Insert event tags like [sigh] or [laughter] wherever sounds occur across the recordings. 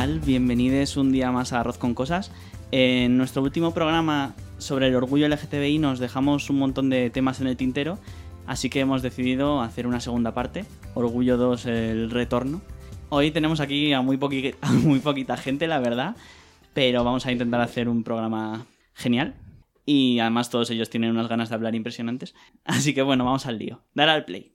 Tal? Bienvenidos un día más a Arroz con Cosas. En nuestro último programa sobre el orgullo LGTBI nos dejamos un montón de temas en el tintero, así que hemos decidido hacer una segunda parte, Orgullo 2, el retorno. Hoy tenemos aquí a muy, [laughs] a muy poquita gente, la verdad, pero vamos a intentar hacer un programa genial. Y además todos ellos tienen unas ganas de hablar impresionantes. Así que bueno, vamos al lío. Dar al play.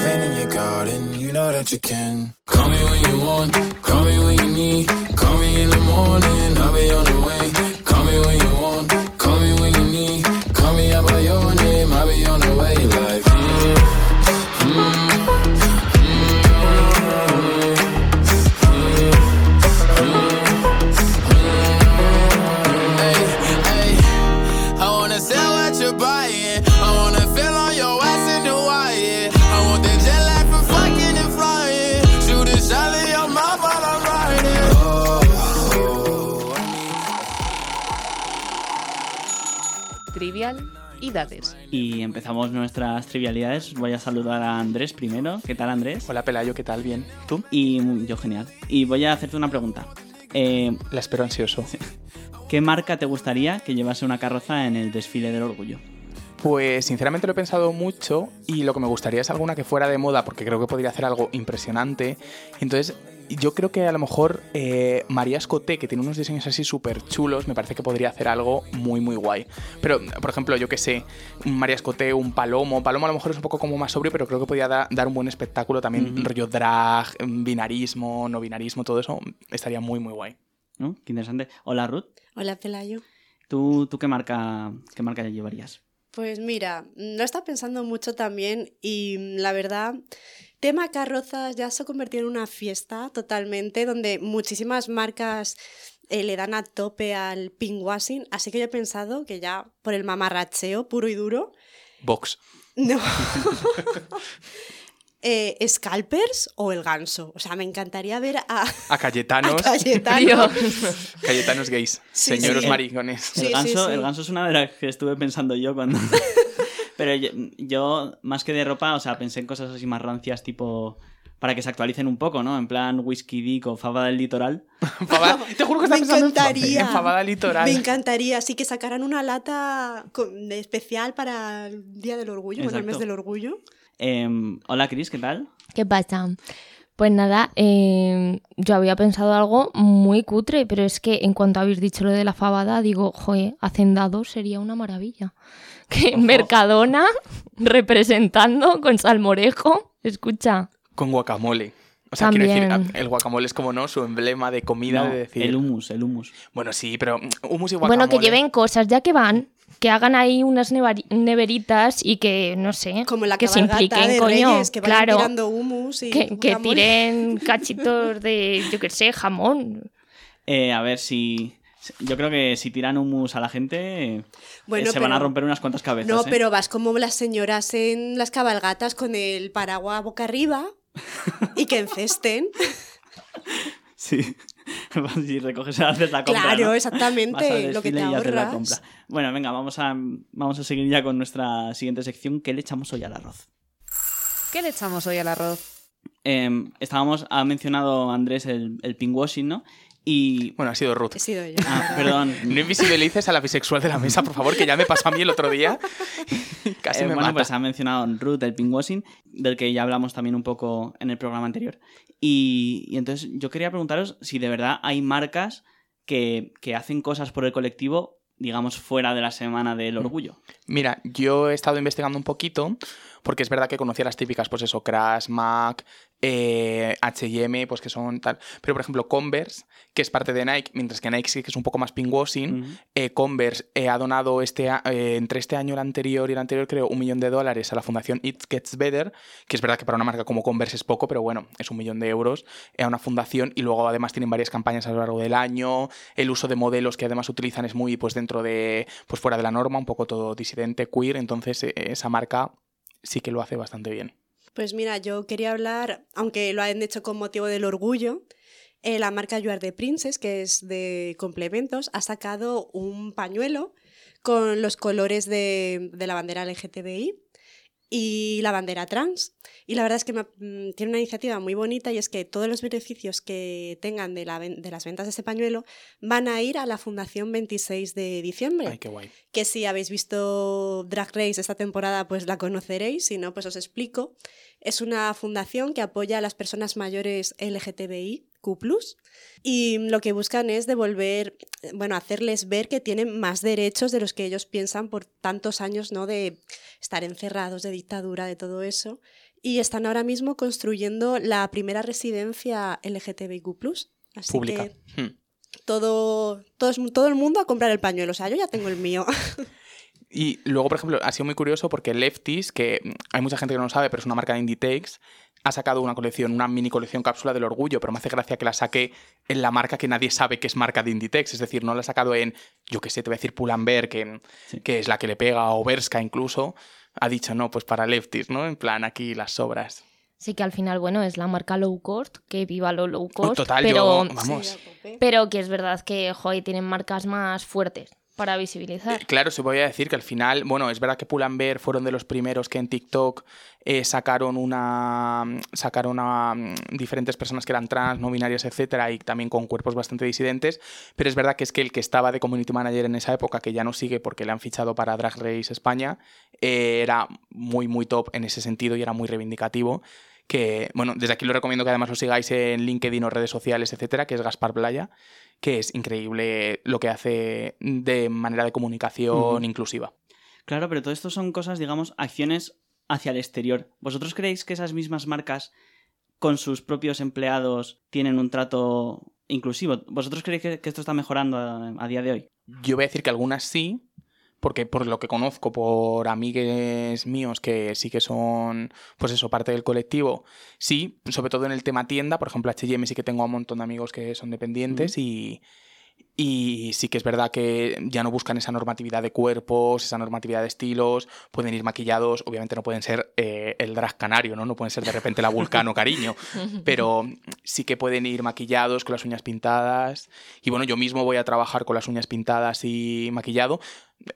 If in your garden, you know that you can. Call me when you want, call me when you need. Call me in the morning, Y empezamos nuestras trivialidades. Voy a saludar a Andrés primero. ¿Qué tal, Andrés? Hola Pelayo, ¿qué tal? Bien. ¿Tú? Y mm, yo, genial. Y voy a hacerte una pregunta. Eh, La espero ansioso. ¿Qué marca te gustaría que llevase una carroza en el desfile del orgullo? Pues sinceramente lo he pensado mucho y lo que me gustaría es alguna que fuera de moda porque creo que podría hacer algo impresionante. Entonces yo creo que a lo mejor eh, María Escoté, que tiene unos diseños así súper chulos, me parece que podría hacer algo muy muy guay. Pero por ejemplo, yo que sé, María Escoté, un Palomo. Palomo a lo mejor es un poco como más sobrio, pero creo que podría da- dar un buen espectáculo también, rollo drag, binarismo, no binarismo, todo eso estaría muy muy guay. ¿No? Qué interesante. Hola, Ruth. Hola, Pelayo. ¿Tú, tú qué, marca, qué marca llevarías? Pues mira, lo he estado pensando mucho también y mm, la verdad, tema carrozas ya se ha convertido en una fiesta totalmente donde muchísimas marcas eh, le dan a tope al pinkwashing, así que yo he pensado que ya por el mamarracheo puro y duro, Vox. no. [laughs] [laughs] Eh, ¿Scalpers o el ganso? O sea, me encantaría ver a, A Cayetanos. a. Cayetanos [laughs] gays. Sí, señoros sí. maricones. El, sí, ganso, sí. el ganso es una de las que estuve pensando yo cuando... Pero yo, yo, más que de ropa, o sea, pensé en cosas así más rancias, tipo... Para que se actualicen un poco, ¿no? En plan Whisky Dick o Fava del Litoral. [laughs] Fabada- te juro que estaba Me pensando encantaría. en fabada litoral. Me encantaría, sí que sacaran una lata con- especial para el Día del Orgullo, bueno, el mes Exacto. del Orgullo. Em, hola, Chris, ¿qué tal? ¿Qué pasa? Pues nada, eh, yo había pensado algo muy cutre, pero es que en cuanto habéis dicho lo de la fabada, digo, joder, hacendado sería una maravilla. Que Ojo. Mercadona representando con salmorejo, escucha, Con guacamole. O sea, quiero decir, el guacamole es como, ¿no? Su emblema de comida, No, de decir... El hummus, el hummus. Bueno, sí, pero mm, hummus y guacamole... bueno, que lleven cosas, ya que van, que hagan ahí unas neveritas y que, no sé, Como la que se impliquen, de coño, Reyes, que claro, tirando humus y que, que tiren [laughs] cachitos de, yo qué sé, jamón. Eh, a ver si... Yo creo que si tiran hummus a la gente, eh, Bueno, se van a romper unas cuantas cabezas. No, ¿eh? pero vas como las señoras en las cabalgatas con el paraguas boca arriba y que encesten. [laughs] Sí. [laughs] si recoges haces la compra. Claro, ¿no? exactamente, lo que te y haces la ahorras. compra. Bueno, venga, vamos a, vamos a seguir ya con nuestra siguiente sección. ¿Qué le echamos hoy al arroz? ¿Qué le echamos hoy al arroz? em, estábamos, ha mencionado Andrés el, el pinkwashing, ¿no? Y... Bueno, ha sido Ruth. He sido yo. Ah, perdón. No invisibilices a la bisexual de la mesa, por favor, que ya me pasó a mí el otro día. [laughs] Casi Eh, me bueno, mata. pues ha mencionado Ruth el pinkwashing, del que ya hablamos también un poco en el programa anterior. Y, y entonces yo quería preguntaros si de verdad hay marcas que, que hacen cosas por el colectivo, digamos, fuera de la semana del orgullo. Mira, yo he estado investigando un poquito, porque es verdad que conocía las típicas, pues eso, Crash, Mac, eh, H&M, pues que son tal. Pero, por ejemplo, Converse, que es parte de Nike, mientras que Nike sí que es un poco más pinkwashing, Ujú. eh, Converse eh, ha donado este, entre este año, el anterior y el anterior, creo, un millón de dólares a la fundación It Gets Better, que es verdad que para una marca como Converse es poco, pero bueno, es un millón de euros a una fundación y luego además tienen varias campañas a lo largo del año, el uso de modelos que además utilizan es muy pues dentro de, pues fuera de la norma, un poco todo disidente, queer, entonces esa marca sí que lo hace bastante bien. Pues mira, yo quería hablar, aunque lo han hecho con motivo del orgullo, eh, la marca You Are the Princess, que es de complementos, ha sacado un pañuelo con los colores de, de la bandera LGTBI y la bandera trans. Y la verdad es que me mm, tiene una iniciativa muy bonita y es que todos los beneficios que tengan de, la ven- de las ventas de este pañuelo van a ir a la Fundación 26 de diciembre Ay, qué guay. que si habéis visto Drag Race esta temporada, pues la conoceréis, si no, pues os explico. Es una fundación que apoya a las personas mayores LGTBIQ+, y lo que buscan es devolver, bueno, hacerles ver que tienen más derechos de los que ellos piensan por tantos años, ¿no?, de estar encerrados, de dictadura, de todo eso. Y están ahora mismo construyendo la primera residencia LGTBIQ+. Así Pública. que Hmm. todo, todo, todo el mundo a comprar el pañuelo. O sea, yo ya tengo el mío. [laughs] Y luego, por ejemplo, ha sido muy curioso porque Lefties, que hay mucha gente que no lo sabe, pero es una marca de Inditex, ha sacado una colección, una mini colección cápsula del orgullo, pero me hace gracia que la saque en la marca que nadie sabe que es marca de Inditex. Es decir, no la ha sacado en, yo qué sé, te voy a decir Pull&Bear, que, Sí. que es la que le pega, o Berska incluso. Ha dicho, no, pues para Lefties, ¿no? En plan, aquí las sobras. Sí que al final, bueno, es la marca low cost, que viva lo low cost, Total, pero, yo, vamos. Pero que es verdad que, joder, tienen marcas más fuertes para Eh, visibilizar. Claro, se voy decir que al final, bueno, es verdad que Pull&Bear fueron de los primeros que en TikTok eh, sacaron una sacaron a mm, diferentes personas que eran trans, no binarias, etcétera, y también con cuerpos bastante disidentes, pero es verdad que es que el que estaba de community manager en esa época, que ya no sigue porque le han fichado para Drag Race España, eh, era muy muy top en ese sentido y era muy reivindicativo. Que, bueno, desde aquí lo recomiendo que además lo sigáis en LinkedIn o redes sociales, etcétera, que es Gaspar Playa, que es increíble lo que hace de manera de comunicación inclusiva. Claro, pero todo esto son cosas, digamos, acciones hacia el exterior. ¿Vosotros creéis que esas mismas marcas con sus propios empleados tienen un trato inclusivo? ¿Vosotros creéis que, esto está mejorando a, a día de hoy? Yo voy a decir que algunas sí, porque por lo que conozco, por amigues míos que sí que son, pues eso, parte del colectivo, sí, sobre todo en el tema tienda, por ejemplo, H&M sí que tengo a un montón de amigos que son dependientes y, y sí que es verdad que ya no buscan esa normatividad de cuerpos, esa normatividad de estilos, pueden ir maquillados, obviamente no pueden ser eh, el drag canario, ¿no? No pueden ser de repente la vulcano cariño, [laughs] pero sí que pueden ir maquillados, con las uñas pintadas. Y bueno, yo mismo voy a trabajar con las uñas pintadas y maquillado.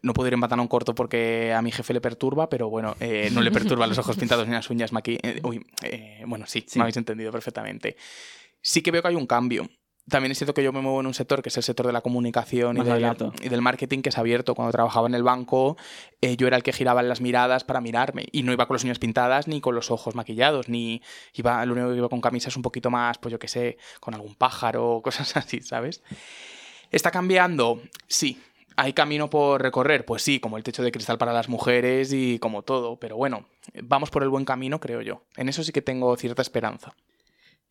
No puedo ir en pantalón corto porque a mi jefe le perturba, pero bueno, eh, no le perturban los ojos pintados ni las uñas maquilladas. uy, eh, bueno, sí, Sí. me habéis entendido perfectamente. Sí que veo que hay un cambio. También es cierto que yo me muevo en un sector que es el sector de la comunicación y, Más de la- abierto. y del marketing que es abierto. Cuando trabajaba en el banco, eh, yo era el que giraba las miradas para mirarme y no iba con las uñas pintadas ni con los ojos maquillados, ni iba, lo único que iba con camisas un poquito más, pues yo qué sé, con algún pájaro o [laughs] cosas así, ¿sabes? ¿Está cambiando? Sí. ¿Hay camino por recorrer? Pues sí, como el techo de cristal para las mujeres y como todo, pero bueno, vamos por el buen camino, creo yo. En eso sí que tengo cierta esperanza.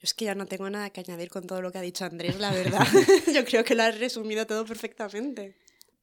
Es que ya no tengo nada que añadir con todo lo que ha dicho Andrés, la verdad. [laughs] Yo creo que lo has resumido todo perfectamente.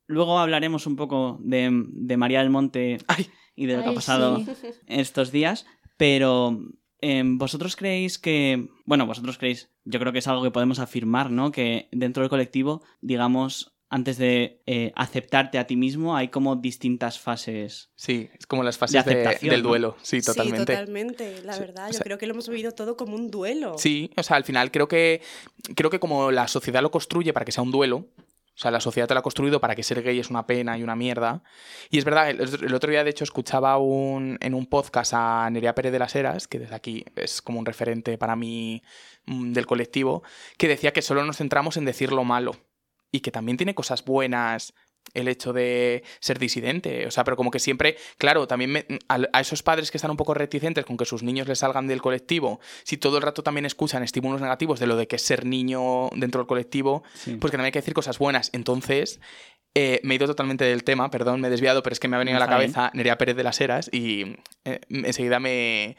Luego hablaremos un poco de, de María del Monte Ay. y de lo que ha pasado sí. estos días, pero em, vosotros creéis que, bueno, vosotros creéis, yo creo que es algo que podemos afirmar, ¿no? Que dentro del colectivo, digamos, antes de eh, aceptarte a ti mismo, hay como distintas fases. Sí, es como las fases de- aceptación, del ¿no? duelo, sí, totalmente. Sí, totalmente, la Sí, verdad. o Yo sea- creo que lo hemos vivido todo como un duelo. Sí, o sea, al final creo que creo que como la sociedad lo construye para que sea un duelo, O sea, la sociedad te lo ha construido para que ser gay es una pena y una mierda. Y es verdad, el, el otro día de hecho escuchaba un, en un podcast a Nerea Pérez de las Heras, que desde aquí es como un referente para mí mm, del colectivo, que decía que solo nos centramos en decir lo malo y que también tiene cosas buenas el hecho de ser disidente. O sea, pero como que siempre, claro, también me- a, a esos padres que están un poco reticentes con que sus niños les salgan del colectivo, si todo el rato también escuchan estímulos negativos de lo de que es ser niño dentro del colectivo, Sí. pues que también hay que decir cosas buenas. Entonces, eh, me he ido totalmente del tema, perdón, me he desviado, pero es que me ha venido a la Está bien. cabeza Nerea Pérez de las Heras y eh, enseguida me,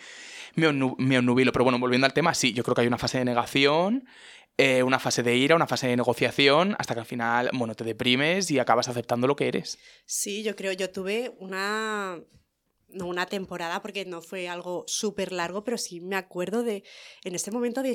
me, onnu- me onnubilo. Pero bueno, volviendo al tema, sí, yo creo que hay una fase de negación, eh, una fase de ira, una fase de negociación, hasta que al final, bueno, te deprimes y acabas aceptando lo que eres. Sí, yo creo, yo tuve una, no una temporada porque no fue algo súper largo, pero sí me acuerdo de, en ese momento de,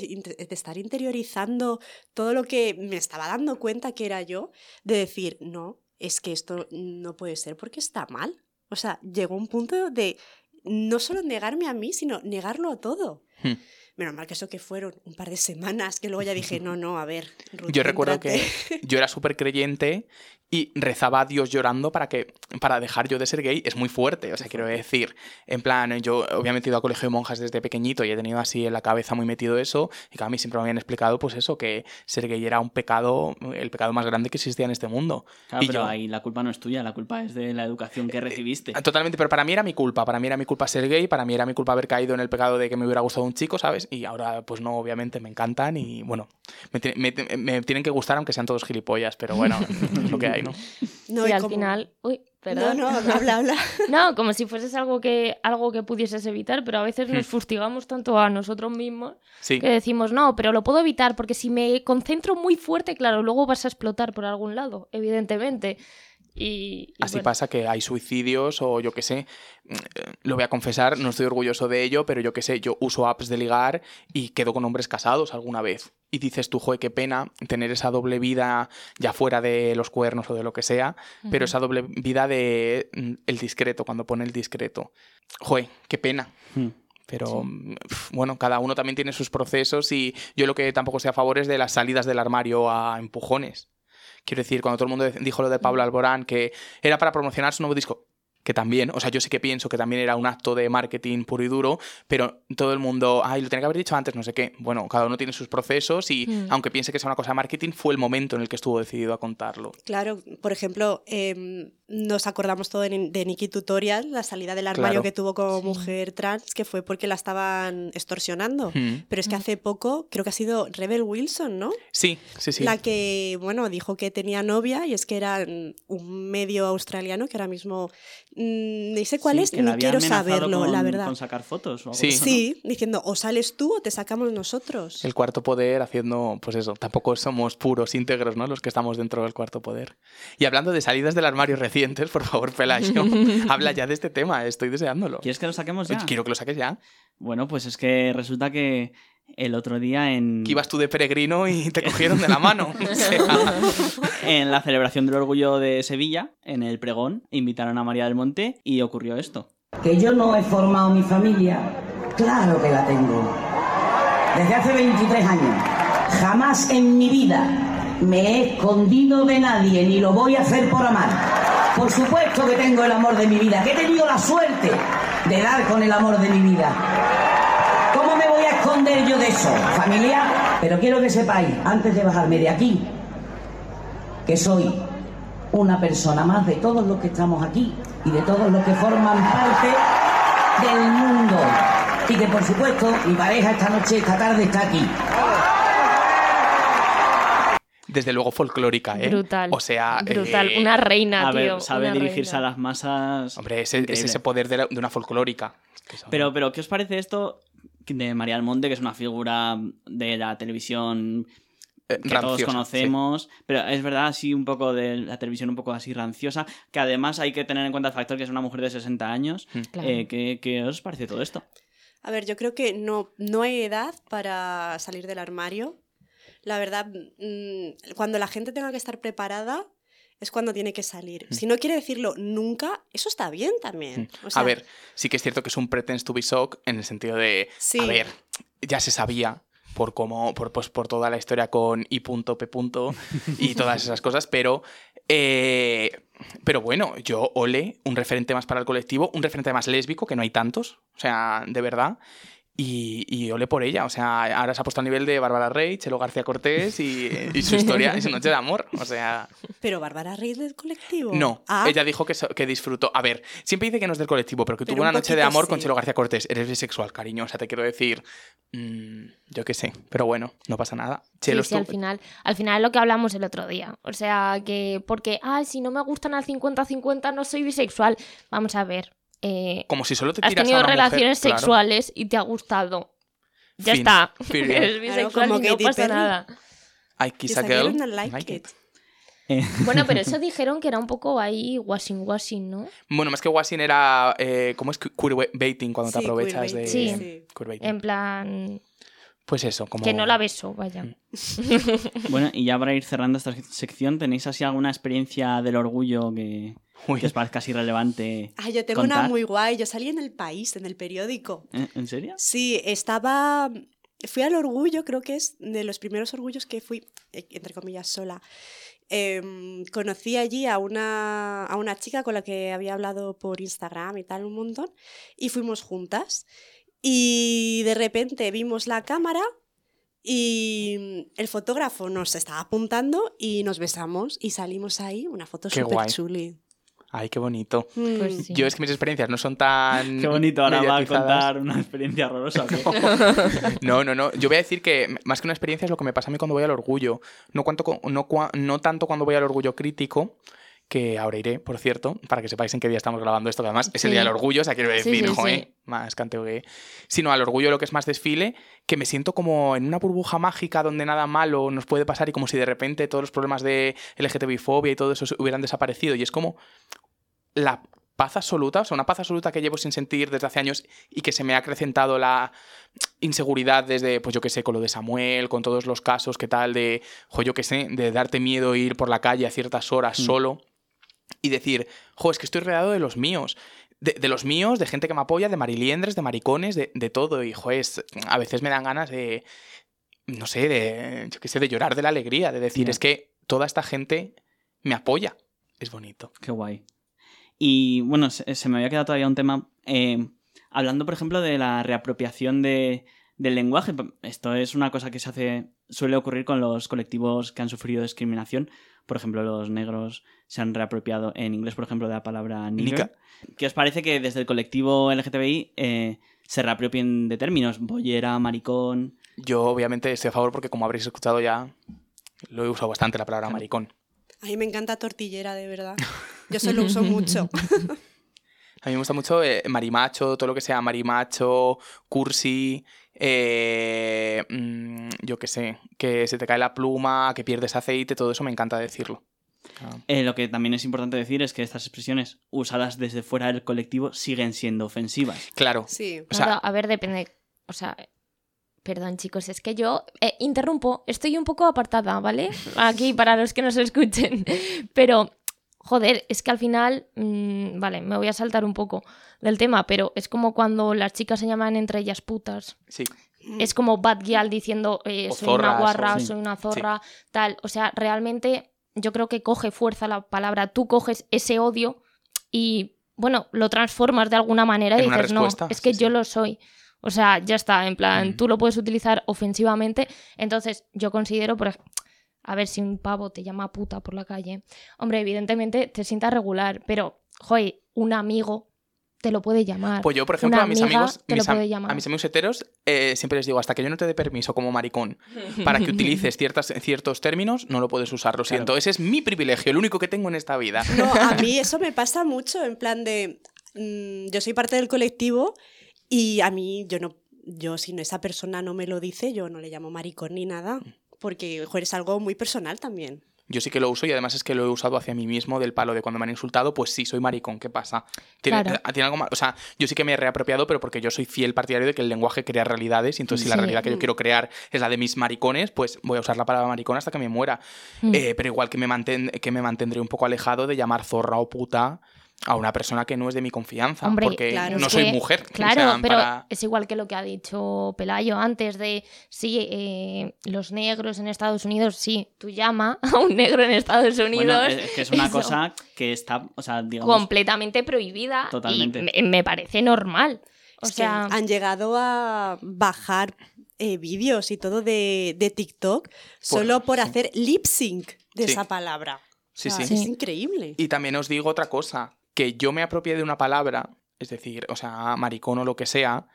estar interiorizando todo lo que me estaba dando cuenta que era yo, de decir, no, es que esto no puede ser porque está mal. O sea, llegó un punto de no solo negarme a mí, sino negarlo todo. Hmm. Menos mal que eso que fueron un par de semanas, que luego ya dije, no, no, a ver. Ruth, Yo recuerdo que céntrate". yo era súper creyente y rezaba a Dios llorando para que para dejar yo de ser gay es muy fuerte. O sea, quiero decir, en plan, yo obviamente he ido a colegio de monjas desde pequeñito y he tenido así en la cabeza muy metido eso. Y que a mí siempre me habían explicado, pues eso, que ser gay era un pecado, el pecado más grande que existía en este mundo. Claro, y pero yo- ahí la culpa no es tuya, la culpa es de la educación que recibiste. Ah, Totalmente, pero para mí era mi culpa. Para mí era mi culpa ser gay, para mí era mi culpa haber caído en el pecado de que me hubiera gustado un chico, ¿sabes? Y ahora, pues no, obviamente me encantan y bueno, me, me- me tienen que gustar aunque sean todos gilipollas, pero bueno, [laughs] es lo que hay, ¿no? No, al como- final, uy, No, perdón. no, habla, habla. [laughs] No, como si fueses algo que, algo que pudieses evitar, pero a veces nos fustigamos tanto a nosotros mismos Sí. que decimos, no, pero lo puedo evitar, porque si me concentro muy fuerte, claro, luego vas a explotar por algún lado, evidentemente. Y, y Así bueno, pasa que hay suicidios o yo qué sé, mm, lo voy a confesar, no estoy orgulloso de ello, pero yo qué sé, yo uso apps de ligar y quedo con hombres casados alguna vez. Y dices tú, joder, qué pena tener esa doble vida ya fuera de los cuernos o de lo que sea, pero esa doble vida de mm, el discreto, cuando pone el discreto. Joder, qué pena. Hmm. Pero mm, bueno, cada uno también tiene sus procesos y yo lo que tampoco estoy a favor es de las salidas del armario a empujones. Quiero decir, cuando todo el mundo dijo lo de Pablo Alborán, que era para promocionar su nuevo disco, que también, o sea, yo sí que pienso que también era un acto de marketing puro y duro, pero todo el mundo, ay, lo tenía que haber dicho antes, no sé qué. Bueno, cada uno tiene sus procesos y Mm. aunque piense que sea una cosa de marketing, fue el momento en el que estuvo decidido a contarlo. Claro, por ejemplo, em, nos acordamos todo de, de Nikki Tutorial, la salida del armario Claro. que tuvo como Sí. mujer trans, que fue porque la estaban extorsionando. Mm. Pero es que Mm. hace poco, creo que ha sido Rebel Wilson, ¿no? Sí, sí, sí. La que, bueno, dijo que tenía novia y es que era un medio australiano que ahora mismo mm, ni sé cuál Sí, es, ni quiero saberlo, con- la verdad. Con sacar fotos o algo Sí. eso, ¿no? Sí, diciendo o sales tú o te sacamos nosotros. El cuarto poder haciendo, pues eso, tampoco somos puros, íntegros, ¿no? Los que estamos dentro del cuarto poder. Y hablando de salidas del armario recientes, por favor, Pelayo, [laughs] habla ya de este tema, estoy deseándolo. ¿Quieres que lo saquemos ya? Quiero que lo saques ya. Bueno, pues es que resulta que el otro día en, Que ibas tú de peregrino y te cogieron de la mano. [laughs] O sea, en la celebración del orgullo de Sevilla, en el pregón, invitaron a María del Monte y ocurrió esto. Que yo no he formado mi familia, claro que la tengo. Desde hace 23 años. Jamás en mi vida me he escondido de nadie ni lo voy a hacer por amar. Por supuesto que tengo el amor de mi vida, que he tenido la suerte de dar con el amor de mi vida. ¿Cómo me voy a esconder yo de eso, familia? Pero quiero que sepáis, antes de bajarme de aquí, que soy una persona más de todos los que estamos aquí y de todos los que forman parte del mundo. Y que por supuesto mi pareja esta noche, esta tarde está aquí. Desde luego folclórica, ¿eh? Brutal. O sea, Brutal. eh, Una reina, A ver, tío. sabe una dirigirse reina. a las masas. Hombre, ese, es ese poder de, la- de una folclórica. Pero, pero, ¿qué os parece esto de María Almonte, que es una figura de la televisión eh, que todos conocemos, pero es verdad, así un poco de la televisión un poco así ranciosa, que además hay que tener en cuenta el factor que es una mujer de 60 años. Mm. Claro. Eh, ¿qué, qué os parece todo esto? A ver, yo creo que no, no hay edad para salir del armario. La verdad, mm, cuando la gente tenga que estar preparada es cuando tiene que salir. Mm. Si no quiere decirlo nunca, eso está bien también. O sea, a ver, sí que es cierto que es un pretence to be shock en el sentido de, Sí. a ver, ya se sabía, por cómo, por, pues, por toda la historia con I. P. y [laughs] todas esas cosas, pero. eh, pero bueno, yo, Ole, un referente más para el colectivo, un referente más lésbico, que no hay tantos, o sea, de verdad. Y, y ole por ella, o sea, ahora se ha puesto a nivel de Bárbara Rey, Chelo García Cortés y, y su historia y su noche de amor, o sea, Pero Bárbara Rey del colectivo. no, Ah, ella dijo que, so- que disfrutó. A ver, siempre dice que no es del colectivo, pero que Pero tuvo un una noche de amor con. Chelo García Cortés. Eres bisexual, cariño. O sea, te quiero decir. mm, yo qué sé, pero bueno, no pasa nada. Chelo Sí, sí, al estuvo- final, al final es lo que hablamos el otro día. O sea, que porque, ah, si no me gustan al 50-50 no soy bisexual. Vamos a ver. Eh, Como si solo te has tiras tenido a una mujer, relaciones claro. sexuales y te ha gustado. Ya Fin. está. [laughs] Period. Eres bisexual como y no pasa Perry. nada. I que kiss a girl. like, like it. it. Eh, [laughs] Bueno, pero eso [laughs] dijeron que era un poco ahí washing washing, ¿no? Bueno, más que washing era. Eh, ¿Cómo es queerbaiting cuando te Sí, aprovechas de. Sí. sí. queerbaiting? En plan, Pues eso, como. que no la beso, vaya. [laughs] bueno, y ya para ir cerrando esta sección, ¿tenéis así alguna experiencia del orgullo que, Uy. que os parezca así relevante? Ah, yo tengo una contar? muy guay. Yo salí en el país, en el periódico. ¿Eh? ¿En serio? Sí, estaba. Fui al orgullo, creo que es de los primeros orgullos que fui, eh, entre comillas, sola. Em, conocí allí a una, a una chica con la que había hablado por Instagram y tal un montón, y fuimos juntas. Y de repente vimos la cámara y el fotógrafo nos estaba apuntando y nos besamos y salimos ahí, una foto súper chuli. Ay, qué bonito. Mm. Pues sí. Yo es que mis experiencias no son tan. Qué bonito, ahora va a contar una experiencia horrorosa. [laughs] No, no, no. Yo voy a decir que más que una experiencia es lo que me pasa a mí cuando voy al orgullo. No, cuanto, co- no, cua- no tanto cuando voy al orgullo crítico, que ahora iré, por cierto, para que sepáis en qué día estamos grabando esto, que además es el Sí. día del orgullo, o sea, quiero decir, sí, joe, sí. más canteo que... Sino al orgullo lo que es más desfile, que me siento como en una burbuja mágica donde nada malo nos puede pasar y como si de repente todos los problemas de LGTBI-fobia y todo eso hubieran desaparecido. Y es como la paz absoluta, o sea, una paz absoluta que llevo sin sentir desde hace años y que se me ha acrecentado la inseguridad desde, pues yo qué sé, con lo de Samuel, con todos los casos, qué tal, de, jo, yo qué sé, de darte miedo ir por la calle a ciertas horas Mm. solo y decir, jo, es que estoy rodeado de los míos. De, de los míos, de gente que me apoya, de mariliendres, de maricones, de, de todo. Y, jo, es- a veces me dan ganas de, no sé, de, yo qué sé, de llorar de la alegría, de decir, es que toda esta gente me apoya. Es bonito. Qué guay. Y bueno, se, se me había quedado todavía un tema. eh, hablando, por ejemplo, de la reapropiación de, del lenguaje. Esto es una cosa que se hace. suele ocurrir con los colectivos que han sufrido discriminación. Por ejemplo, los negros se han reapropiado en inglés, por ejemplo, de la palabra nigger. Nica. ¿Qué os parece que desde el colectivo LGTBI eh, se reapropien de términos? Bollera, maricón. Yo obviamente estoy a favor porque como habréis escuchado ya, lo he usado bastante la palabra maricón. A mí me encanta tortillera, de verdad. Yo se lo uso [laughs] mucho. A mí me gusta mucho eh, marimacho, todo lo que sea marimacho, cursi, eh, mm, yo qué sé, que se te cae la pluma, que pierdes aceite, todo eso me encanta decirlo. Ah, Eh, lo que también es importante decir es que estas expresiones usadas desde fuera del colectivo siguen siendo ofensivas. Claro, Sí. o sea, a ver, depende. O sea, perdón, chicos, es que yo eh, interrumpo. Estoy un poco apartada, ¿vale? Aquí para los que nos escuchen. [laughs] Pero, joder, es que al final. mm, vale, me voy a saltar un poco del tema, pero es como cuando las chicas se llaman entre ellas putas. sí, Es como Bad Gyal diciendo eh, O soy una o- guarra, sí. soy una zorra, tal. O sea, realmente yo creo que coge fuerza la palabra. Tú coges ese odio y, bueno, lo transformas de alguna manera y dices, no, es que sí, yo lo soy. O sea, ya está, en plan, Mm. tú lo puedes utilizar ofensivamente. Entonces, yo considero, por ej- a ver, si un pavo te llama puta por la calle, hombre, evidentemente te sientas regular, pero, joder, un amigo te lo puede llamar. Pues yo, por ejemplo, Una a mis amigos, te lo mis am- puede llamar. a mis amigos heteros, eh, siempre les digo, hasta que yo no te dé permiso como maricón [laughs] para que utilices ciertas, ciertos términos, no lo puedes usar, lo Claro. siento. Ese es mi privilegio, el único que tengo en esta vida. No, a mí [laughs] eso me pasa mucho, en plan de. mm, yo soy parte del colectivo y a mí, yo no. Yo, si no, esa persona no me lo dice, yo no le llamo maricón ni nada. Porque, joder, es algo muy personal también. Yo sí que lo uso y además es que lo he usado hacia mí mismo del palo de cuando me han insultado, pues sí, soy maricón, ¿qué pasa? ¿Tiene, Claro. eh, ¿tiene algo mal? O sea, yo sí que me he reapropiado, pero porque yo soy fiel partidario de que el lenguaje crea realidades y entonces si la realidad que yo quiero crear es la de mis maricones, pues voy a usar la palabra maricón hasta que me muera. Mm. Eh, pero igual que me, manten- que me mantendré un poco alejado de llamar zorra o puta a una persona que no es de mi confianza, Hombre, porque claro, no soy que- mujer. o Claro, sea, pero para- es igual que lo que ha dicho Pelayo antes de, sí, eh, los negros en Estados Unidos, sí, tú llama [laughs] a un negro en Estados Unidos. Bueno, es que es una eso, cosa que está, o sea, digamos, completamente prohibida Totalmente. y me, me parece normal. O Es que sea, han llegado a bajar eh, vídeos y todo de, de TikTok solo por sí. hacer lip sync de Sí. esa palabra. Sí, sí. Es increíble. Y también os digo otra cosa, que yo me apropié de una palabra, es decir, o sea, maricón o lo que sea,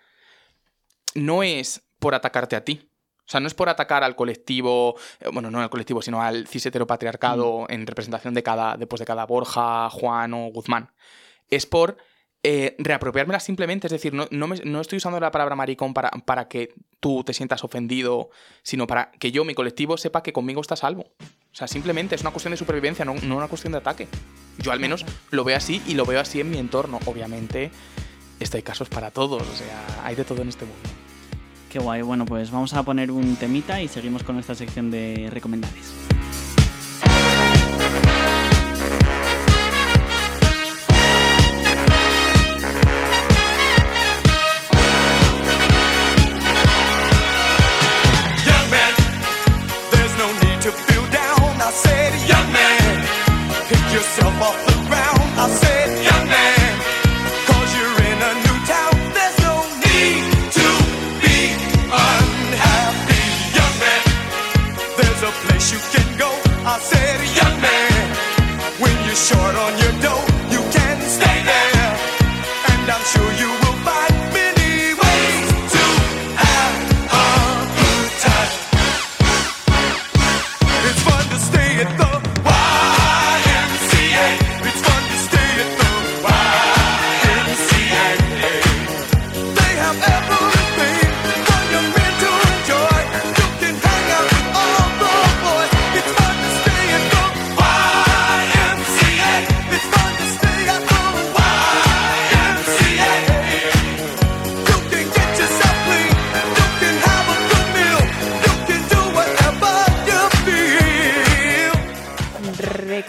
no es por atacarte a ti. O sea, no es por atacar al colectivo, eh, bueno, no al colectivo, sino al cis heteropatriarcado en representación de cada, después de cada Borja, Juan o Guzmán. Es por eh, reapropiármela simplemente, es decir, no, no, me- no estoy usando la palabra maricón para, para que tú te sientas ofendido, sino para que yo, mi colectivo, sepa que conmigo está a salvo. O sea, simplemente es una cuestión de supervivencia, no, no una cuestión de ataque. Yo al menos lo veo así y lo veo así en mi entorno. Obviamente, esto hay casos para todos, o sea, hay de todo en este mundo. qué guay. Bueno, pues vamos a poner un temita y seguimos con nuestra sección de recomendades.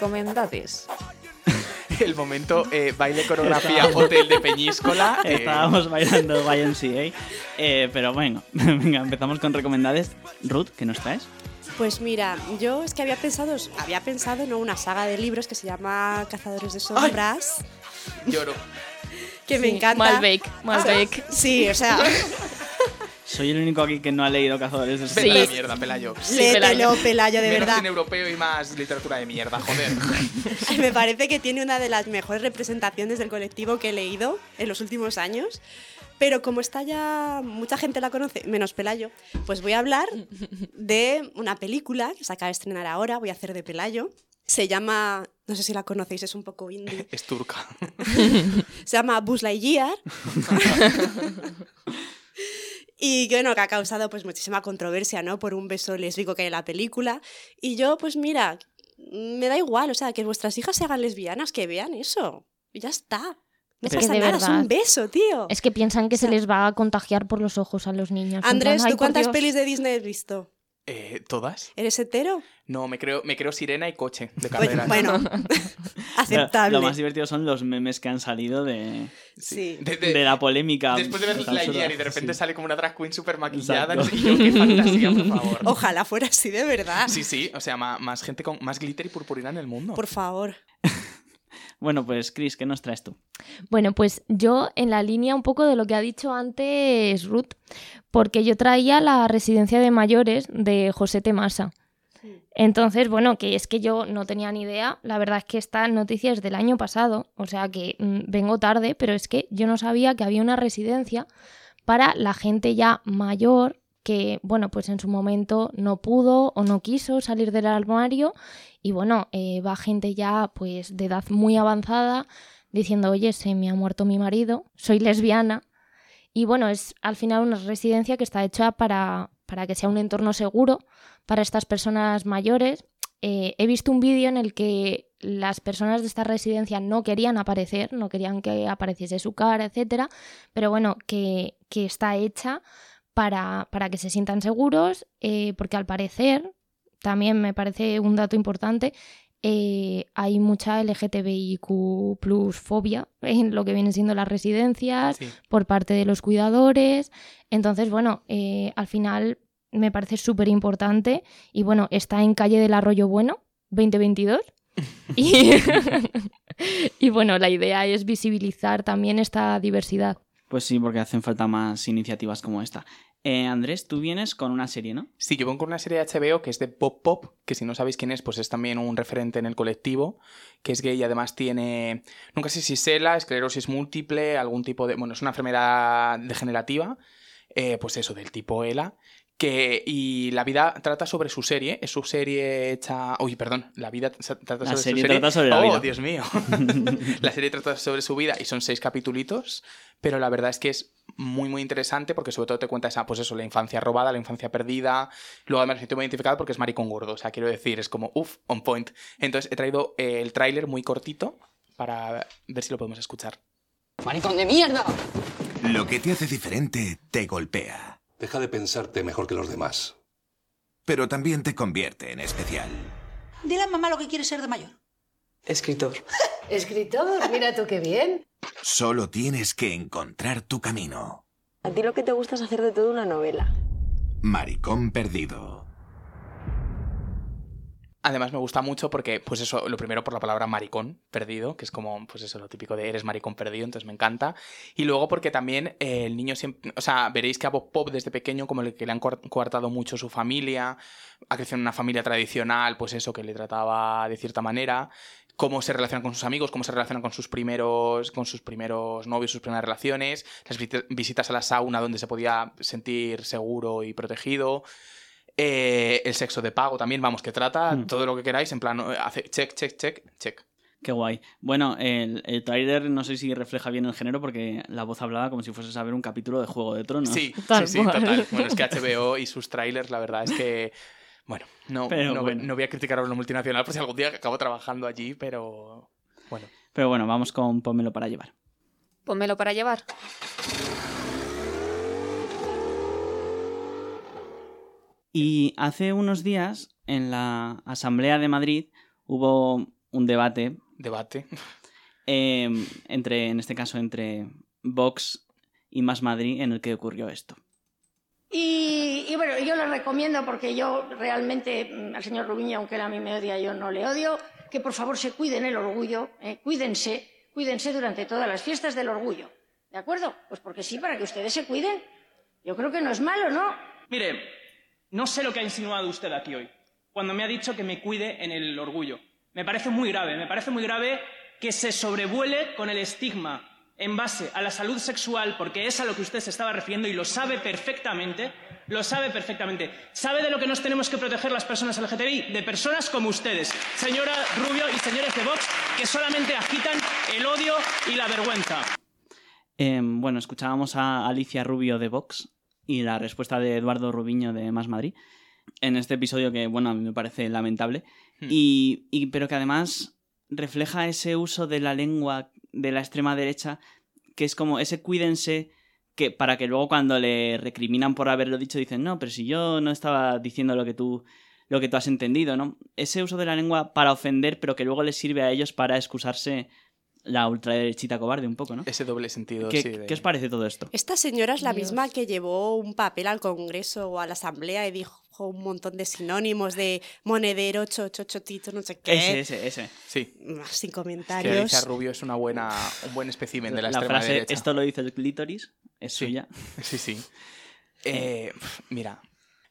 Recomendades. [laughs] El momento eh, baile, coreografía, hotel de Peñíscola. [laughs] eh, Estábamos bailando YMCA. Eh, pero bueno, [laughs] venga, empezamos con recomendades. Ruth, ¿qué nos traes? Pues mira, yo es que había pensado, había pensado en una saga de libros que se llama Cazadores de Sombras, lloro. que me encanta. Malbec, Malbec. Sí, o sea, Soy el único aquí que no ha leído Cazadores de Vete a la Sombras. mierda, Pelayo. léetelo, Pelayo, de Menos verdad. cine europeo y más literatura de mierda, joder. [laughs] Me parece que tiene una de las mejores representaciones del colectivo que he leído en los últimos años. Pero como está ya, mucha gente la conoce, menos Pelayo, pues voy a hablar de una película que se acaba de estrenar ahora, voy a hacer de Pelayo. Se llama, no sé si la conocéis, es un poco indie. [laughs] es turca. [laughs] Se llama Buzz Lightyear. Y que, bueno, que ha causado pues muchísima controversia, ¿no? Por un beso lésbico que hay en la película. Y yo, pues mira, me da igual, o sea, que vuestras hijas se hagan lesbianas, que vean eso. Y ya está. No Es que pasa de nada, es un beso, tío. Es que piensan que O sea- se les va a contagiar por los ojos a los niños. Andrés, plan, "Ay, ¿tú cuántas Dios". pelis de Disney has visto? Eh, ¿Todas? ¿Eres hetero? No, me creo, me creo sirena y coche de carrera. bueno, [laughs] aceptable. lo más divertido son los memes que han salido de, Sí. De- de- de la polémica. Después de ver absurda. Lightyear y de repente Sí. sale como una drag queen super maquillada. Exacto. Y yo, qué fantasía, por [laughs] favor. Ojalá fuera así de verdad. Sí, sí, o sea, ma- más, gente con más glitter y purpurina en el mundo. Por favor. [laughs] Bueno, pues Chris, ¿qué nos traes tú? Bueno, pues yo en la línea un poco de lo que ha dicho antes Ruth, porque yo traía la residencia de mayores de José Temasa. Entonces, bueno, que es que yo no tenía ni idea. La verdad es que esta noticia es del año pasado, o sea que mm, vengo tarde, pero es que yo no sabía que había una residencia para la gente ya mayor que, bueno, pues en su momento no pudo o no quiso salir del armario y bueno, eh, va gente ya pues de edad muy avanzada diciendo, oye, se me ha muerto mi marido, soy lesbiana. Y bueno, es al final una residencia que está hecha para, para que sea un entorno seguro para estas personas mayores. Eh, he visto un vídeo en el que las personas de esta residencia no querían aparecer, no querían que apareciese su cara, etcétera, pero bueno, que, que está hecha para, para que se sientan seguros, eh, porque al parecer, también me parece un dato importante, eh, hay mucha LGTBIQ plus fobia [laughs] en lo que vienen siendo las residencias Sí. por parte de los cuidadores. Entonces, bueno, eh, al final me parece súper importante y bueno, está en calle del Arroyo Bueno 2022. [laughs] y, [laughs] y bueno, la idea es visibilizar también esta diversidad. Pues sí, porque hacen falta más iniciativas como esta. Eh, Andrés, tú vienes con una serie, ¿no? Sí, yo vengo con una serie de HBO que es de Pop Pop, que si no sabéis quién es, pues es también un referente en el colectivo, que es gay y además tiene, nunca sé si SELA, esclerosis múltiple, algún tipo de, bueno, es una enfermedad degenerativa, eh, pues eso, del tipo ELA, que, y la vida trata sobre su serie, es su serie hecha, uy, perdón, la vida trata La sobre serie su serie. trata sobre la oh, vida. Dios mío. [laughs] la serie trata sobre su vida y son seis capitulitos, pero la verdad es que es muy, muy interesante porque sobre todo te cuenta esa, pues eso, la infancia robada, la infancia perdida. Luego además me siento muy identificado porque es maricón gordo, o sea, quiero decir, es como, uff, on point. Entonces he traído eh, el tráiler muy cortito para ver si lo podemos escuchar. ¡Maricón de mierda! Lo que te hace diferente te golpea. Deja de pensarte mejor que los demás. Pero también te convierte en especial. Dile a mamá lo que quiere ser de mayor. Escritor. [laughs] Escritor, mira tú qué bien. Solo tienes que encontrar tu camino. A ti lo que te gusta es hacer de todo una novela. Maricón perdido. Además me gusta mucho porque, pues eso, lo primero por la palabra maricón perdido, que es como, pues eso, lo típico de eres maricón perdido, entonces me encanta. Y luego porque también eh, el niño siempre, o sea, veréis que a Bob Pop desde pequeño como le- que le han coar- coartado mucho su familia, ha crecido en una familia tradicional, pues eso, que le trataba de cierta manera, cómo se relaciona con sus amigos, cómo se relaciona con sus primeros, con sus primeros novios, sus primeras relaciones, las visi- visitas a la sauna donde se podía sentir seguro y protegido. Eh, el sexo de pago también, vamos, que trata Mm. todo lo que queráis, en plan, eh, hace check, check, check, check. Qué guay. Bueno, el, el tráiler no sé si refleja bien el género porque la voz hablaba como si fueses a ver un capítulo de Juego de Tronos. Sí, [laughs] sí, sí, total. Bueno, es que HBO y sus trailers, la verdad es que. Bueno, no, Pero no, bueno. no voy a criticar a una multinacional por si algún día acabo trabajando allí, pero. Bueno. Pero bueno, vamos con Pónmelo para llevar. Pónmelo para llevar. Y hace unos días, en la Asamblea de Madrid, hubo un debate. Debate. eh, entre, en este caso, entre Vox y Más Madrid, en el que ocurrió esto. Y, y bueno, yo le recomiendo, porque yo realmente mm, al señor Rubiño, aunque él a mí me odia, yo no le odio, que por favor se cuiden el orgullo, eh, cuídense, cuídense durante todas las fiestas del orgullo. ¿De acuerdo? Pues porque sí, para que ustedes se cuiden. Yo creo que no es malo, ¿no? Mire, no sé lo que ha insinuado usted aquí hoy, cuando me ha dicho que me cuide en el orgullo. Me parece muy grave, me parece muy grave que se sobrevuele con el estigma en base a la salud sexual, porque es a lo que usted se estaba refiriendo y lo sabe perfectamente, lo sabe perfectamente. ¿Sabe de lo que nos tenemos que proteger las personas LGTBI? De personas como ustedes, señora Rubio y señores de Vox, que solamente agitan el odio y la vergüenza. Eh, bueno, escuchábamos a Alicia Rubio de Vox y la respuesta de Eduardo Rubiño de Más Madrid en este episodio que, bueno, a mí me parece lamentable, Hmm. y, y- pero que además refleja ese uso de la lengua de la extrema derecha, que es como ese cuídense, que para que luego cuando le recriminan por haberlo dicho dicen, no, pero si yo no estaba diciendo lo que tú lo que tú has entendido, ¿no? Ese uso de la lengua para ofender, pero que luego les sirve a ellos para excusarse la ultraderechita cobarde un poco, ¿no? Ese doble sentido, ¿Qué, sí. de- ¿qué os parece todo esto? Esta señora es la Dios. misma que llevó un papel al Congreso o a la Asamblea y dijo un montón de sinónimos de monedero, chocho, chotito, no sé qué. Ese, ese, ese. Sí. Sin Que comentarios. Alicia Rubio es una buena, un buen espécimen de la, la extrema frase, derecha. esto lo dice el clítoris, es Sí. suya. [laughs] Sí, sí. Eh, pf, mira,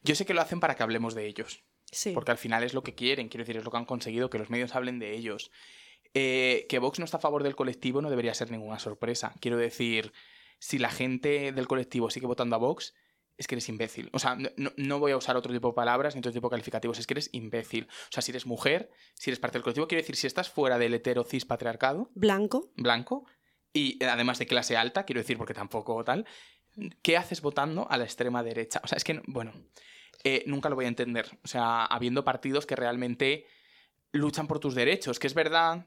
yo sé que lo hacen para que hablemos de ellos. Sí. Porque al final es lo que quieren, quiero decir, es lo que han conseguido, que los medios hablen de ellos. Eh, que Vox no está a favor del colectivo no debería ser ninguna sorpresa. Quiero decir, si la gente del colectivo sigue votando a Vox, es que eres imbécil. O sea, no, voy a usar otro tipo de palabras ni otro tipo de calificativos, es que eres imbécil. O sea, si eres mujer, si eres parte del colectivo, quiero decir, si estás fuera del hetero cis patriarcado, Blanco. blanco, y además de clase alta, quiero decir, porque tampoco tal, ¿qué haces votando a la extrema derecha? O sea, es que, bueno, eh, nunca lo voy a entender. O sea, habiendo partidos que realmente luchan por tus derechos, que es verdad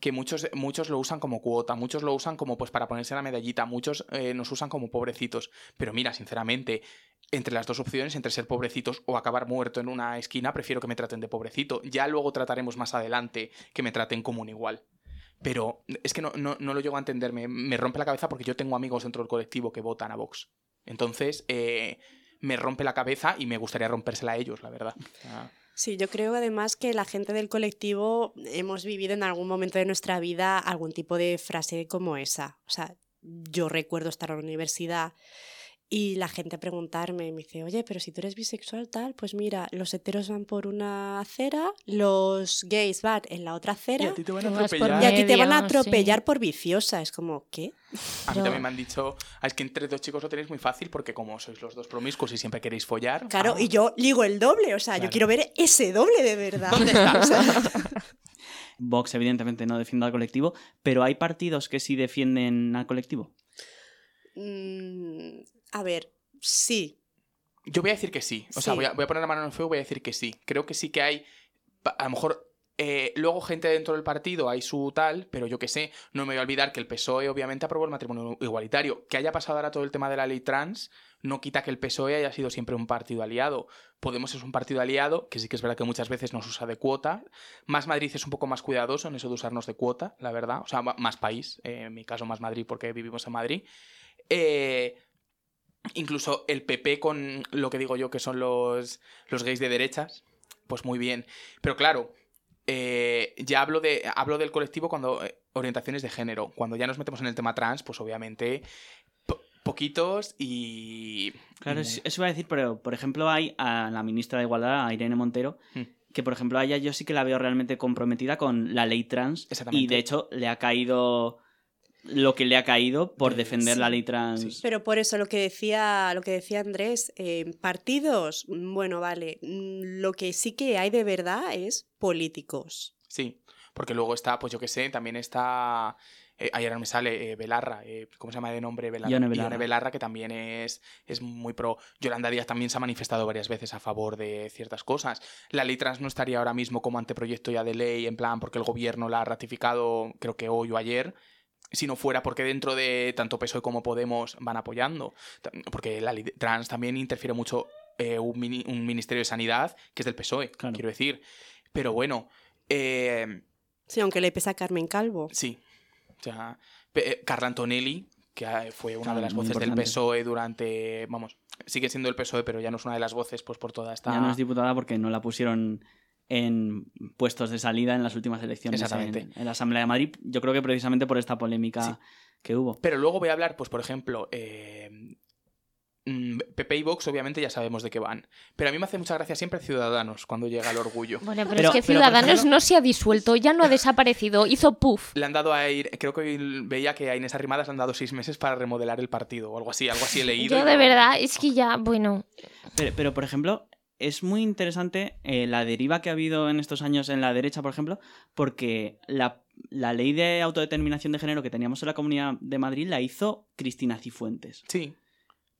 que muchos, muchos lo usan como cuota, muchos lo usan como pues para ponerse la medallita, muchos eh, nos usan como pobrecitos. Pero mira, sinceramente, entre las dos opciones, entre ser pobrecitos o acabar muerto en una esquina, prefiero que me traten de pobrecito. Ya luego trataremos más adelante que me traten como un igual. Pero es que no, no, no lo llego a entender, me, me rompe la cabeza porque yo tengo amigos dentro del colectivo que votan a Vox. Entonces, eh, me rompe la cabeza y me gustaría rompérsela a ellos, la verdad. Sí, yo creo además que la gente del colectivo hemos vivido en algún momento de nuestra vida algún tipo de frase como esa. O sea, yo recuerdo estar en la universidad y la gente preguntarme, me dice, oye, pero si tú eres bisexual tal, pues mira, los heteros van por una acera, los gays van en la otra acera Y a ti te van a atropellar. y a ti te van a sí. atropellar por viciosa. Es como, ¿qué? A mí también me han dicho, "Ah, es que entre dos chicos lo tenéis muy fácil porque como sois los dos promiscuos y siempre queréis follar. Claro, ah, y yo ligo el doble, o sea, yo quiero ver ese doble de verdad. ¿Dónde está? [laughs] O sea, Vox, evidentemente, no defiende al colectivo, pero hay partidos que sí defienden al colectivo. mm, a ver, sí. Yo voy a decir que sí. O sea, voy a, voy a poner la mano en el fuego y voy a decir que sí. Creo que sí que hay. A lo mejor. eh, luego gente dentro del partido hay su tal, pero yo que sé, no me voy a olvidar que el PSOE obviamente aprobó el matrimonio igualitario. Que haya pasado ahora todo el tema de la ley trans no quita que el PSOE haya sido siempre un partido aliado. Podemos es un partido aliado, que sí que es verdad que muchas veces nos usa de cuota. Más Madrid es un poco más cuidadoso en eso de usarnos de cuota, la verdad. O sea, más país, eh, en mi caso más Madrid porque vivimos en Madrid. Eh, incluso el PP con lo que digo yo que son los, los gays de derechas, pues muy bien. Pero claro, eh, ya hablo, de, hablo del colectivo cuando eh, orientaciones de género. Cuando ya nos metemos en el tema trans, pues obviamente po- poquitos y... Claro, eso iba a decir, pero por ejemplo hay a la ministra de Igualdad, a Irene Montero, Mm. que por ejemplo a ella yo sí que la veo realmente comprometida con la ley trans Exactamente. y de hecho le ha caído lo que le ha caído por defender sí. la ley trans. Pero por eso lo que decía, lo que decía Andrés, eh, partidos, mm, bueno, vale. mm, Lo que sí que hay de verdad es políticos. Sí, porque luego está, pues yo que sé, también está... Eh, ayer no me sale eh, Belarra, eh, ¿cómo se llama de nombre? Belarra. Ione Belarra. Belarra, que también es, es muy pro. Yolanda Díaz también se ha manifestado varias veces a favor de ciertas cosas. La ley trans no estaría ahora mismo como anteproyecto ya de ley, en plan, porque el gobierno la ha ratificado, creo que hoy o ayer, si no fuera porque dentro de tanto PSOE como Podemos van apoyando. Porque la ley trans también interfiere mucho eh, un, mini- un Ministerio de Sanidad, que es del PSOE, Claro. Quiero decir. Pero bueno, eh, Sí, aunque le pesa a Carmen Calvo. Sí. O sea, eh, Carla Antonelli, que eh, fue una de las voces del. PSOE E durante. Vamos, sigue siendo el PSOE, pero ya no es una de las voces, pues por toda esta. Ya no es diputada porque no la pusieron en puestos de salida en las últimas elecciones Exactamente. En, en la Asamblea de Madrid. Yo creo que precisamente por esta polémica Sí. que hubo. Pero luego voy a hablar, pues por ejemplo, eh, mm, PP y Vox, obviamente ya sabemos de qué van. Pero a mí me hace mucha gracia siempre Ciudadanos cuando llega el orgullo. Bueno, pero, Pero- es que Ciudadanos ejemplo- no se ha disuelto, ya no ha [laughs] desaparecido, hizo puff. Le han dado a Ir, creo que hoy veía que a Inés Arrimadas le han dado seis meses para remodelar el partido o algo así, algo así he [laughs] leído. Yo de verdad, es que ya, bueno, Pero, pero, por ejemplo, es muy interesante eh, la deriva que ha habido en estos años en la derecha, por ejemplo, porque la, la ley de autodeterminación de género que teníamos en la Comunidad de Madrid la hizo Cristina Cifuentes. Sí.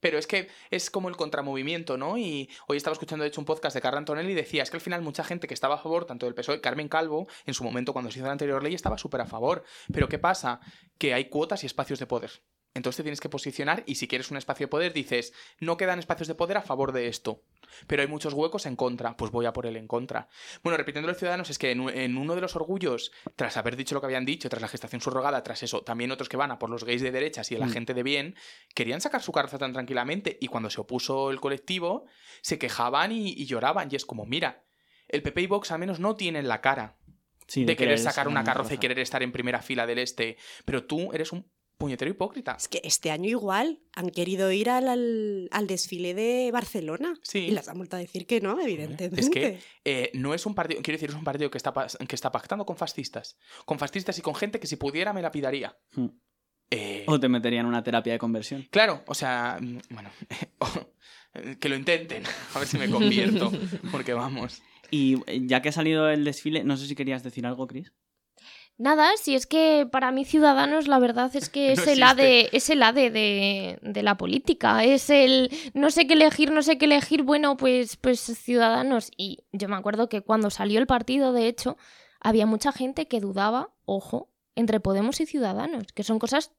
Pero es que es como el contramovimiento, ¿no? Y hoy estaba escuchando, de hecho, un podcast de Carla Antonelli y decía, es que al final mucha gente que estaba a favor, tanto del PSOE, Carmen Calvo, en su momento cuando se hizo la anterior ley, estaba súper a favor. Pero ¿qué pasa? Que hay cuotas y espacios de poder. Entonces te tienes que posicionar y si quieres un espacio de poder dices, no quedan espacios de poder a favor de esto, pero hay muchos huecos en contra, pues voy a por el en contra. Bueno, repitiendo los ciudadanos, es que en, en uno de los orgullos, tras haber dicho lo que habían dicho, tras la gestación subrogada, tras eso, también otros que van a por los gays de derechas y de la Mm. gente de bien, querían sacar su carroza tan tranquilamente y cuando se opuso el colectivo, se quejaban y, y lloraban y es como, mira, el PP y Vox al menos no tienen la cara Sí, de, querer querer sacar una carroza y querer estar en primera fila del este, pero tú eres un puñetero hipócrita. Es que este año igual han querido ir al, al, al desfile de Barcelona. Sí. Y las han vuelto a decir que no, evidentemente. Es que eh, no es un partido, quiero decir, es un partido que está, que está pactando con fascistas. Con fascistas y con gente que si pudiera me lapidaría. Mm. Eh, O te meterían en una terapia de conversión. Claro, o sea, mm, bueno, [laughs] que lo intenten, [laughs] a ver si me convierto, porque vamos. Y eh, ya que ha salido el desfile, no sé si querías decir algo, Chris. Nada, si es que para mí Ciudadanos la verdad es que es [laughs] No el ADE, es el ADE de, de la política, es el no sé qué elegir, no sé qué elegir, bueno, pues, pues Ciudadanos. Y yo me acuerdo que cuando salió el partido, de hecho, había mucha gente que dudaba ojo, entre Podemos y Ciudadanos, que son cosas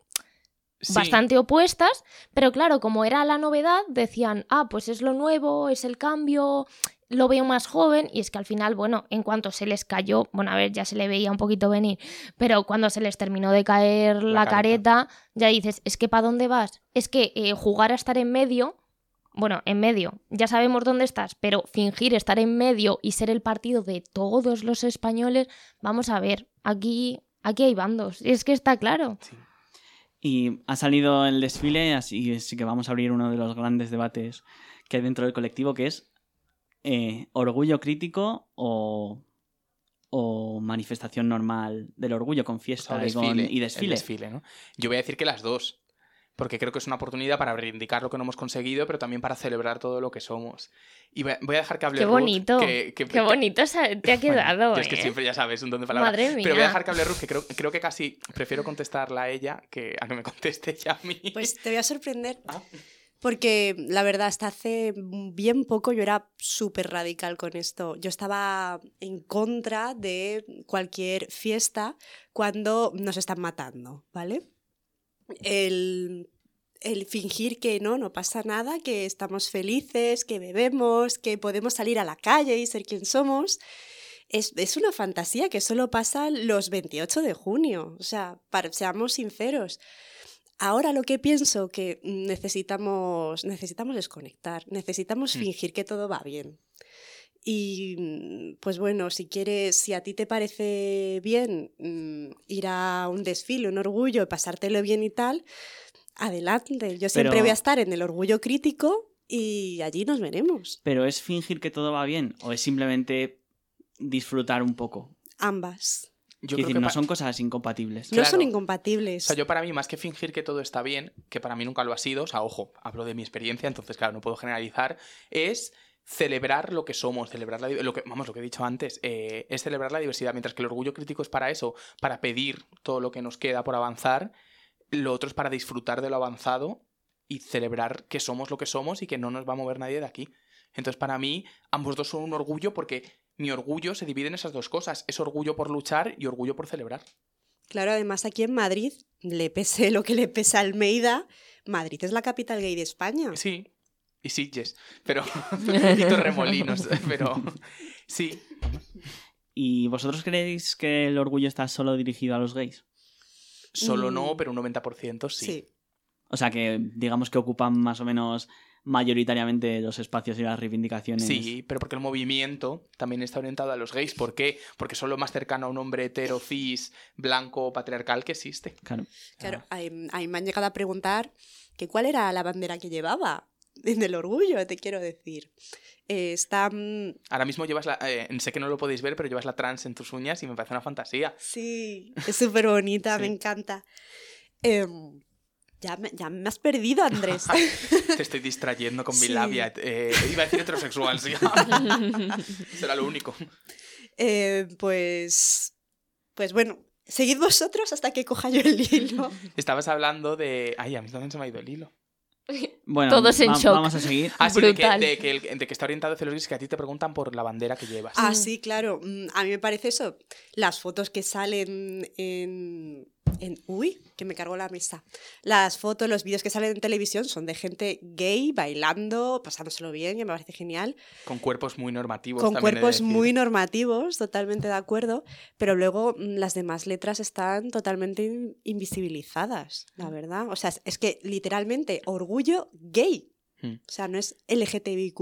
Sí. bastante opuestas, pero claro, como era la novedad, decían, ah, pues es lo nuevo, es el cambio, lo veo más joven, y es que al final, bueno, en cuanto se les cayó, bueno, a ver, ya se le veía un poquito venir, pero cuando se les terminó de caer la, careta. ya dices, es que ¿para dónde vas? Es que eh, jugar a estar en medio, bueno, en medio, ya sabemos dónde estás, pero fingir estar en medio y ser el partido de todos los españoles, vamos a ver, aquí, aquí hay bandos, y es que está claro. Y ha salido el desfile, así sí que vamos a abrir uno de los grandes debates que hay dentro del colectivo, que es eh, orgullo crítico o, o manifestación normal del orgullo con O fiesta sea, y, con- desfile, y desfile. desfile, ¿no? Yo voy a decir que las dos. Porque creo que es una oportunidad para reivindicar lo que no hemos conseguido, pero también para celebrar todo lo que somos. Y voy a dejar que hable Qué Ruth, bonito, que- que- qué bonito se- te ha [laughs] Bueno, quedado, yo es que ¿eh? siempre ya sabes un don de palabra. Madre Pero voy a mía. dejar que hable Ruth, que creo, creo que casi prefiero contestarla a ella que a que me conteste ella a mí. Pues te voy a sorprender. Ah. Porque la verdad, hasta hace bien poco yo era súper radical con esto. Yo estaba en contra de cualquier fiesta cuando nos están matando, ¿vale? El, el fingir que no, no pasa nada, que estamos felices, que bebemos, que podemos salir a la calle y ser quien somos. Es, es una fantasía que solo pasa los 28 de junio. O sea, seamos sinceros. Ahora lo que pienso que necesitamos, necesitamos desconectar, necesitamos Mm. fingir que todo va bien. Y mm, pues bueno, si quieres, si a ti te parece bien mm, ir a un desfile, un orgullo, pasártelo bien y tal, adelante. Yo siempre Pero- voy a estar en el orgullo crítico y allí nos veremos. Pero ¿es fingir que todo va bien o es simplemente disfrutar un poco? Ambas. Yo creo decir, que no son cosas incompatibles. No son incompatibles. O sea, yo para mí, más que fingir que todo está bien, que para mí nunca lo ha sido, o sea, ojo, hablo de mi experiencia, entonces, claro, no puedo generalizar, es celebrar lo que somos, celebrar la, lo que, vamos, lo que he dicho antes, eh, es celebrar la diversidad, mientras que el orgullo crítico es para eso, para pedir todo lo que nos queda por avanzar, lo otro es para disfrutar de lo avanzado y celebrar que somos lo que somos y que no nos va a mover nadie de aquí. Entonces, para mí, ambos dos son un orgullo porque mi orgullo se divide en esas dos cosas, es orgullo por luchar y orgullo por celebrar. Claro, además aquí en Madrid, le pese lo que le pese a Almeida, Madrid es la capital gay de España. Sí, y Sitges, pero [laughs] y Torremolinos, pero sí. ¿Y vosotros creéis que el orgullo está solo dirigido a los gays? Solo Mm. no, pero un 90% sí. O sea que digamos que ocupan más o menos mayoritariamente los espacios y las reivindicaciones. Sí, pero porque el movimiento también está orientado a los gays. ¿Por qué? Porque son lo más cercano a un hombre hetero, cis, blanco, patriarcal que existe. Claro. Claro, ahí, ahí me han llegado a preguntar que cuál era la bandera que llevaba en el orgullo, te quiero decir. Eh, está... Ahora mismo llevas la... eh, sé que no lo podéis ver, pero llevas la trans en tus uñas y me parece una fantasía. Sí, es súper bonita, [laughs] me encanta. Em, ya, me, ya me has perdido, Andrés. [laughs] [laughs] Te estoy distrayendo con mi Sí. labia. eh, iba a decir heterosexual, sí. [laughs] Será lo único. Eh, pues... Pues bueno, seguid vosotros hasta que coja yo el hilo. Estabas hablando de... Ay, a mí también se me ha ido el hilo. Bueno, Todos en va- shock. vamos a seguir. Ah, sí, de que, Brutal. de que el- de que está orientado hacia los gays, que a ti te preguntan por la bandera que llevas. Ah, sí, claro. Mm, A mí me parece eso. Las fotos que salen en, en... Uy, que me cargó la mesa. Las fotos, los vídeos que salen en televisión son de gente gay bailando, pasándoselo bien, que me parece genial. Con cuerpos muy normativos. Con también de cuerpos muy normativos, totalmente de acuerdo. Pero luego mm, las demás letras están totalmente in- invisibilizadas, la verdad. O sea, es- que literalmente orgullo gay. Hmm. O sea, no es LGTBIQ.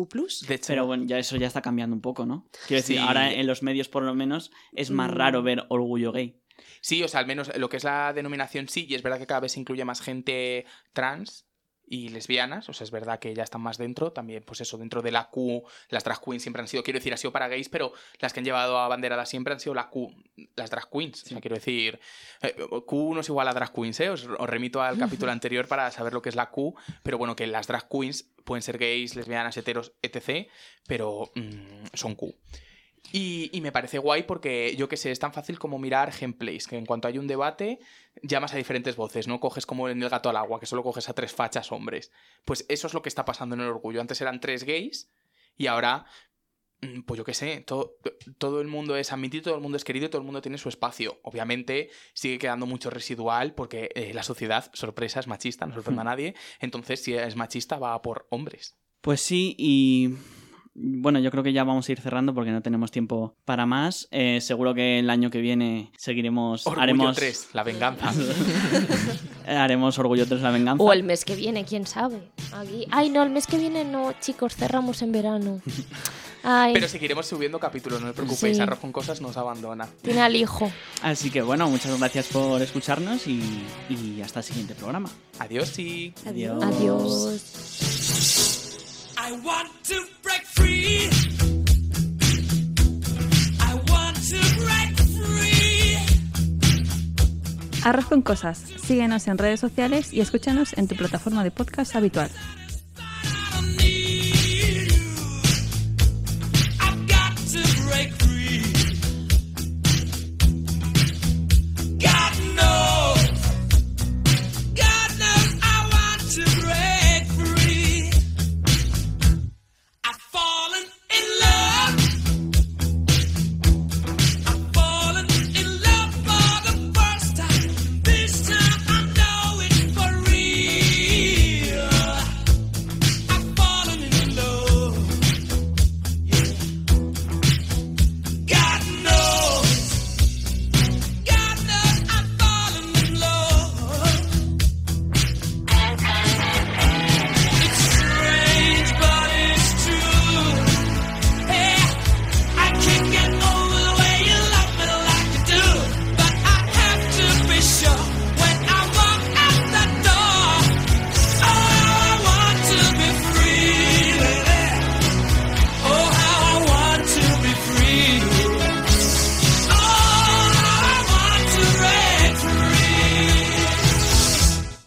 Pero bueno, ya eso ya está cambiando un poco, ¿no? Quiero decir, Sí. ahora en los medios por lo menos es más Mm. raro ver orgullo gay. Sí, o sea, al menos lo que es la denominación sí, y es verdad que cada vez se incluye más gente trans y lesbianas, o sea, es verdad que ya están más dentro, también, pues eso, dentro de la Q, las drag queens siempre han sido, quiero decir, ha sido para gays, pero las que han llevado a banderada siempre han sido la Q, las drag queens, o sea, quiero decir, eh, Q no es igual a drag queens, ¿eh? Os, os remito al capítulo [laughs] anterior para saber lo que es la Q, pero bueno, que las drag queens pueden ser gays, lesbianas, heteros, etc., pero mm, son Q. Y, y me parece guay porque, yo que sé, es tan fácil como mirar gameplays, que en cuanto hay un debate, llamas a diferentes voces, no coges como en el gato al agua, que solo coges a tres fachas hombres. Pues eso es lo que está pasando en el orgullo. Antes eran tres gays y ahora mm, pues yo qué sé, todo, todo el mundo es admitido, todo el mundo es querido, todo el mundo tiene su espacio. Obviamente sigue quedando mucho residual porque eh, la sociedad, sorpresa, es machista, no sorprende a nadie. Entonces, si es machista, va a por hombres. Pues sí, y bueno, yo creo que ya vamos a ir cerrando porque no tenemos tiempo para más. Eh, seguro que el año que viene seguiremos. Orgullo haremos 3, la venganza. [laughs] haremos Orgullo 3, la venganza. O el mes que viene, quién sabe. Aquí... Ay, no, el mes que viene no, chicos, cerramos en verano. [laughs] Ay, Pero seguiremos subiendo capítulos, no os preocupéis. Sí. Arroz con cosas nos abandona. tiene al hijo. Así que bueno, muchas gracias por escucharnos y, y hasta el siguiente programa. Adiós y. Adiós. Adiós. I want to break free. I want to break free. Arroz con cosas. Síguenos en redes sociales y escúchanos en tu plataforma de podcast habitual.